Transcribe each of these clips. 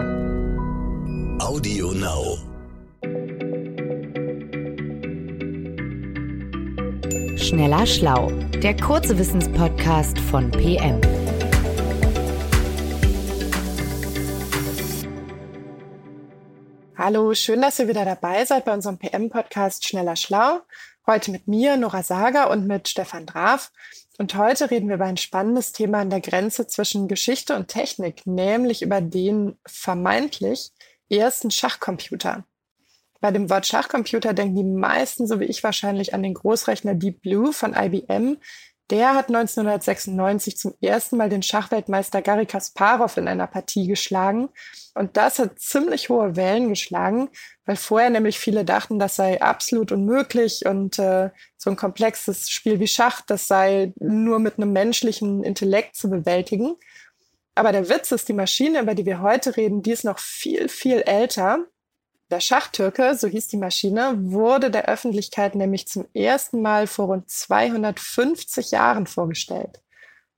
Audio Now. Schneller Schlau, der kurze Wissenspodcast von PM. Hallo, schön, dass ihr wieder dabei seid bei unserem PM-Podcast Schneller Schlau. Heute mit mir, Nora Sager und mit Stefan Draf. Und heute reden wir über ein spannendes Thema an der Grenze zwischen Geschichte und Technik, nämlich über den vermeintlich ersten Schachcomputer. Bei dem Wort Schachcomputer denken die meisten, so wie ich wahrscheinlich, an den Großrechner Deep Blue von IBM. Der hat 1996 zum ersten Mal den Schachweltmeister Garry Kasparov in einer Partie geschlagen. Und das hat ziemlich hohe Wellen geschlagen, weil vorher nämlich viele dachten, das sei absolut unmöglich und äh, so ein komplexes Spiel wie Schach, das sei nur mit einem menschlichen Intellekt zu bewältigen. Aber der Witz ist, die Maschine, über die wir heute reden, die ist noch viel, viel älter. Der Schachtürke, so hieß die Maschine, wurde der Öffentlichkeit nämlich zum ersten Mal vor rund 250 Jahren vorgestellt.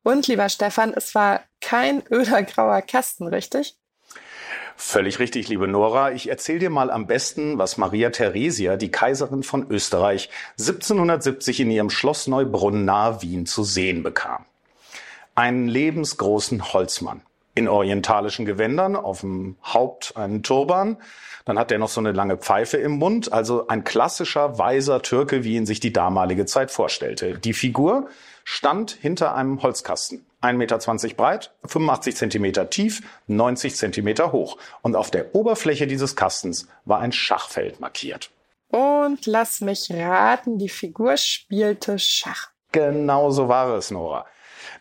Und lieber Stefan, es war kein öder grauer Kasten, richtig? Völlig richtig, liebe Nora. Ich erzähle dir mal am besten, was Maria Theresia, die Kaiserin von Österreich, 1770 in ihrem Schloss Neubrunn nahe Wien zu sehen bekam. Einen lebensgroßen Holzmann in orientalischen Gewändern, auf dem Haupt einen Turban, dann hat er noch so eine lange Pfeife im Mund, also ein klassischer weiser Türke, wie ihn sich die damalige Zeit vorstellte. Die Figur stand hinter einem Holzkasten. 1,20 Meter breit, 85 Zentimeter tief, 90 Zentimeter hoch. Und auf der Oberfläche dieses Kastens war ein Schachfeld markiert. Und lass mich raten, die Figur spielte Schach. Genau so war es, Nora.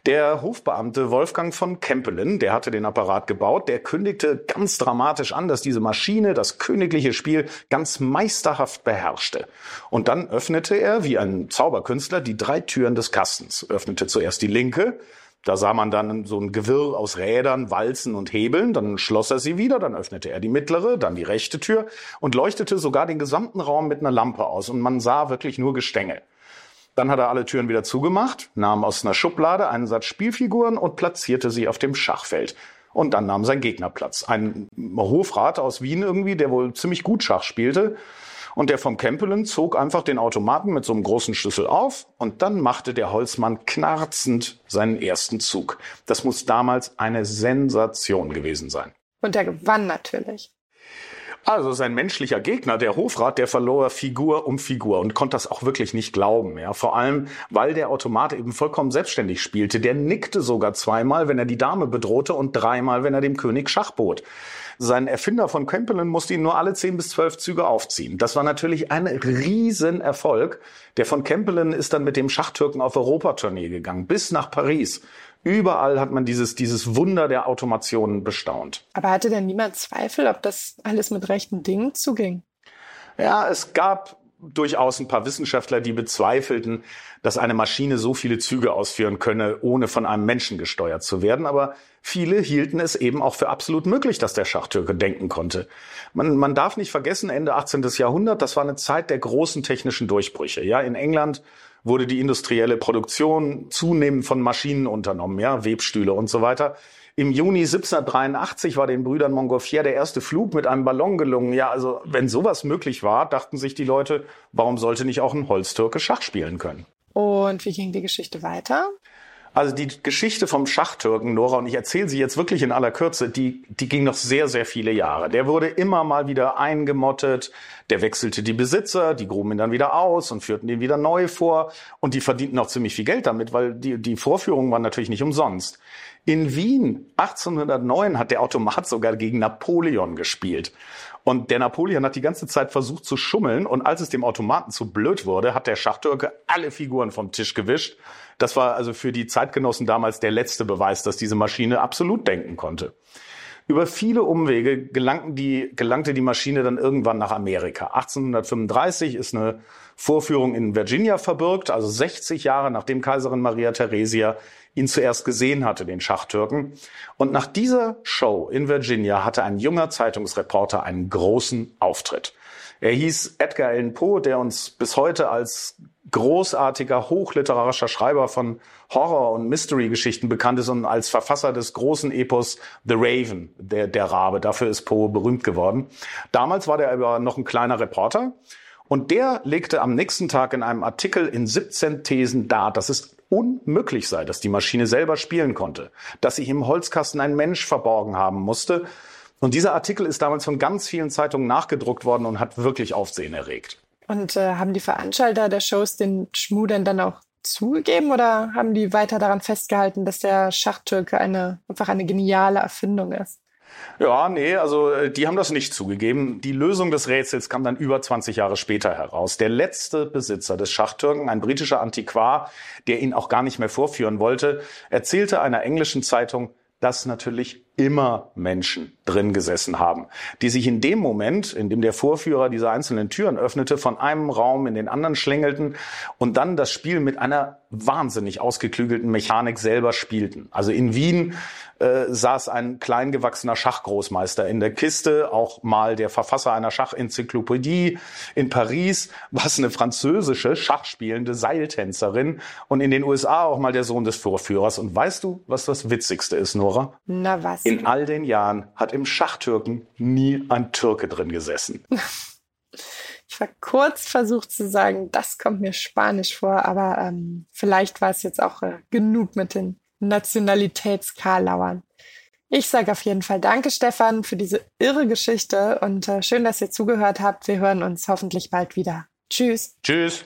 Der Hofbeamte Wolfgang von Kempelen, der hatte den Apparat gebaut, der kündigte ganz dramatisch an, dass diese Maschine das königliche Spiel ganz meisterhaft beherrschte. Und dann öffnete er, wie ein Zauberkünstler, die drei Türen des Kastens. Öffnete zuerst die linke, da sah man dann so ein Gewirr aus Rädern, Walzen und Hebeln. Dann schloss er sie wieder, dann öffnete er die mittlere, dann die rechte Tür und leuchtete sogar den gesamten Raum mit einer Lampe aus. Und man sah wirklich nur Gestänge. Dann hat er alle Türen wieder zugemacht, nahm aus einer Schublade einen Satz Spielfiguren und platzierte sie auf dem Schachfeld. Und dann nahm sein Gegner Platz. Ein Hofrat aus Wien irgendwie, der wohl ziemlich gut Schach spielte. Und der vom Kempelen zog einfach den Automaten mit so einem großen Schlüssel auf und dann machte der Holzmann knarzend seinen ersten Zug. Das muss damals eine Sensation gewesen sein. Und er gewann natürlich. Also sein menschlicher Gegner, der Hofrat, der verlor Figur um Figur und konnte das auch wirklich nicht glauben. Ja, vor allem, weil der Automat eben vollkommen selbstständig spielte. Der nickte sogar zweimal, wenn er die Dame bedrohte und dreimal, wenn er dem König Schach bot. Sein Erfinder von Kempelen musste ihn nur alle zehn bis zwölf Züge aufziehen. Das war natürlich ein Riesenerfolg. Der von Kempelen ist dann mit dem Schachtürken auf Europatournee gegangen, bis nach Paris. Überall hat man dieses, dieses Wunder der Automation bestaunt. Aber hatte denn niemand Zweifel, ob das alles mit rechten Dingen zuging? Ja, es gab durchaus ein paar Wissenschaftler, die bezweifelten, dass eine Maschine so viele Züge ausführen könne, ohne von einem Menschen gesteuert zu werden. Aber viele hielten es eben auch für absolut möglich, dass der Schachtürke denken konnte. Man, man darf nicht vergessen, Ende 18. Jahrhundert, das war eine Zeit der großen technischen Durchbrüche. Ja, in England wurde die industrielle Produktion zunehmend von Maschinen unternommen, ja, Webstühle und so weiter. Im Juni 1783 war den Brüdern Montgolfier der erste Flug mit einem Ballon gelungen. Ja, also wenn sowas möglich war, dachten sich die Leute, warum sollte nicht auch ein Holztürke Schach spielen können? Und wie ging die Geschichte weiter? Also die Geschichte vom Schachtürken, Nora, und ich erzähle sie jetzt wirklich in aller Kürze, die, die ging noch sehr, sehr viele Jahre. Der wurde immer mal wieder eingemottet, der wechselte die Besitzer, die gruben ihn dann wieder aus und führten ihn wieder neu vor. Und die verdienten auch ziemlich viel Geld damit, weil die, die Vorführungen waren natürlich nicht umsonst. In Wien 1809 hat der Automat sogar gegen Napoleon gespielt. Und der Napoleon hat die ganze Zeit versucht zu schummeln und als es dem Automaten zu blöd wurde, hat der Schachtürke alle Figuren vom Tisch gewischt. Das war also für die Zeitgenossen damals der letzte Beweis, dass diese Maschine absolut denken konnte. Über viele Umwege die, gelangte die Maschine dann irgendwann nach Amerika. 1835 ist eine Vorführung in Virginia verbirgt, also 60 Jahre nachdem Kaiserin Maria Theresia ihn zuerst gesehen hatte, den Schachtürken. Und nach dieser Show in Virginia hatte ein junger Zeitungsreporter einen großen Auftritt. Er hieß Edgar Allan Poe, der uns bis heute als großartiger, hochliterarischer Schreiber von Horror- und Mystery-Geschichten bekannt ist und als Verfasser des großen Epos The Raven, der, der Rabe. Dafür ist Poe berühmt geworden. Damals war der aber noch ein kleiner Reporter und der legte am nächsten Tag in einem Artikel in 17 Thesen dar, dass es unmöglich sei, dass die Maschine selber spielen konnte, dass sich im Holzkasten ein Mensch verborgen haben musste. Und dieser Artikel ist damals von ganz vielen Zeitungen nachgedruckt worden und hat wirklich Aufsehen erregt. Und äh, haben die Veranstalter der Shows den Schmuh denn dann auch zugegeben oder haben die weiter daran festgehalten, dass der Schachtürke eine, einfach eine geniale Erfindung ist? Ja, nee, also äh, die haben das nicht zugegeben. Die Lösung des Rätsels kam dann über 20 Jahre später heraus. Der letzte Besitzer des Schachtürken, ein britischer Antiquar, der ihn auch gar nicht mehr vorführen wollte, erzählte einer englischen Zeitung, dass natürlich immer Menschen drin gesessen haben, die sich in dem Moment, in dem der Vorführer diese einzelnen Türen öffnete, von einem Raum in den anderen schlängelten und dann das Spiel mit einer wahnsinnig ausgeklügelten Mechanik selber spielten. Also in Wien äh, saß ein kleingewachsener Schachgroßmeister in der Kiste, auch mal der Verfasser einer Schachenzyklopädie. In Paris war es eine französische schachspielende Seiltänzerin und in den USA auch mal der Sohn des Vorführers. Und weißt du, was das Witzigste ist, Nora? Na was? In all den Jahren hat im Schachtürken nie ein Türke drin gesessen. Ich war kurz versucht zu sagen, das kommt mir spanisch vor, aber ähm, vielleicht war es jetzt auch äh, genug mit den Nationalitätskarlauern. Ich sage auf jeden Fall Danke, Stefan, für diese irre Geschichte und äh, schön, dass ihr zugehört habt. Wir hören uns hoffentlich bald wieder. Tschüss. Tschüss.